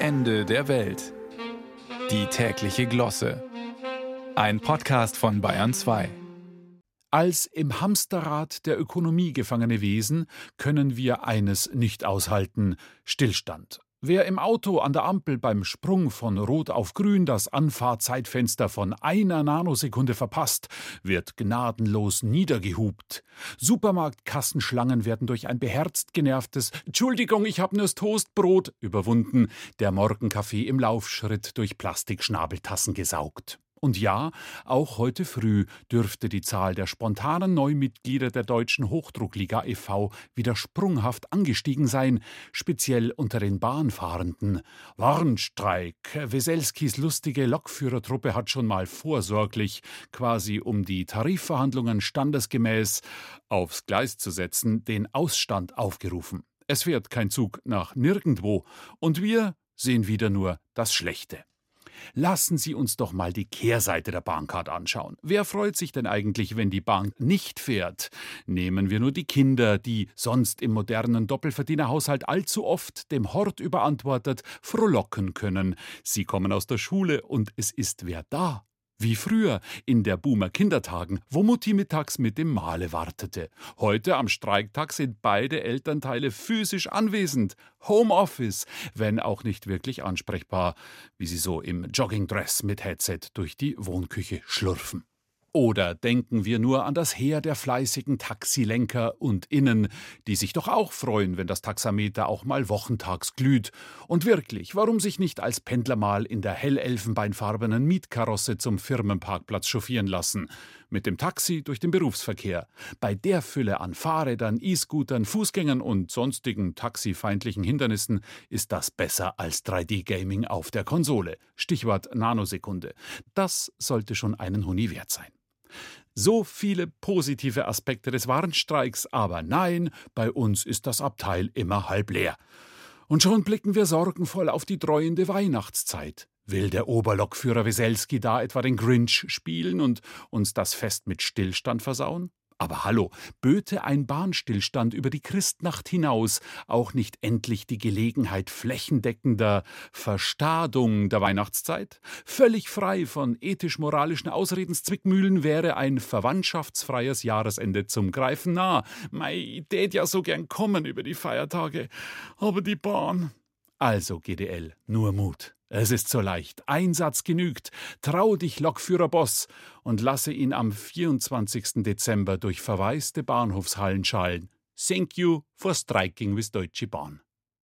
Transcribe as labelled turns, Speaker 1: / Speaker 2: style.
Speaker 1: Ende der Welt. Die tägliche Glosse. Ein Podcast von Bayern 2.
Speaker 2: Als im Hamsterrad der Ökonomie gefangene Wesen können wir eines nicht aushalten Stillstand. Wer im Auto an der Ampel beim Sprung von Rot auf Grün das Anfahrzeitfenster von einer Nanosekunde verpasst, wird gnadenlos niedergehupt. Supermarktkassenschlangen werden durch ein beherzt genervtes Entschuldigung, ich hab nur's Toastbrot überwunden, der Morgenkaffee im Laufschritt durch Plastikschnabeltassen gesaugt. Und ja, auch heute früh dürfte die Zahl der spontanen Neumitglieder der deutschen Hochdruckliga e.V. wieder sprunghaft angestiegen sein, speziell unter den Bahnfahrenden. Warnstreik. Weselskis lustige Lokführertruppe hat schon mal vorsorglich, quasi um die Tarifverhandlungen standesgemäß aufs Gleis zu setzen, den Ausstand aufgerufen. Es fährt kein Zug nach nirgendwo, und wir sehen wieder nur das Schlechte. Lassen Sie uns doch mal die Kehrseite der Bahncard anschauen. Wer freut sich denn eigentlich, wenn die Bahn nicht fährt? Nehmen wir nur die Kinder, die sonst im modernen Doppelverdienerhaushalt allzu oft dem Hort überantwortet frohlocken können. Sie kommen aus der Schule und es ist wer da? Wie früher, in der Boomer Kindertagen, wo Mutti mittags mit dem Male wartete. Heute am Streiktag sind beide Elternteile physisch anwesend. Homeoffice, wenn auch nicht wirklich ansprechbar, wie sie so im Joggingdress mit Headset durch die Wohnküche schlurfen. Oder denken wir nur an das Heer der fleißigen Taxilenker und Innen, die sich doch auch freuen, wenn das Taxameter auch mal wochentags glüht. Und wirklich, warum sich nicht als Pendler mal in der hellelfenbeinfarbenen Mietkarosse zum Firmenparkplatz chauffieren lassen? Mit dem Taxi durch den Berufsverkehr. Bei der Fülle an Fahrrädern, E-Scootern, Fußgängern und sonstigen taxifeindlichen Hindernissen ist das besser als 3D-Gaming auf der Konsole. Stichwort Nanosekunde. Das sollte schon einen Huni wert sein. So viele positive Aspekte des Warnstreiks, aber nein, bei uns ist das Abteil immer halb leer. Und schon blicken wir sorgenvoll auf die dreuende Weihnachtszeit. Will der Oberlokführer Weselski da etwa den Grinch spielen und uns das Fest mit Stillstand versauen? Aber hallo, böte ein Bahnstillstand über die Christnacht hinaus auch nicht endlich die Gelegenheit flächendeckender Verstadung der Weihnachtszeit? Völlig frei von ethisch-moralischen Ausredenszwickmühlen wäre ein verwandtschaftsfreies Jahresende zum Greifen nah. Mei, tät ja so gern kommen über die Feiertage. Aber die Bahn. Also, GDL, nur Mut. Es ist so leicht. Einsatz genügt. Trau dich, Lokführerboss, und lasse ihn am 24. Dezember durch verwaiste Bahnhofshallen schallen. Thank you for striking with Deutsche Bahn.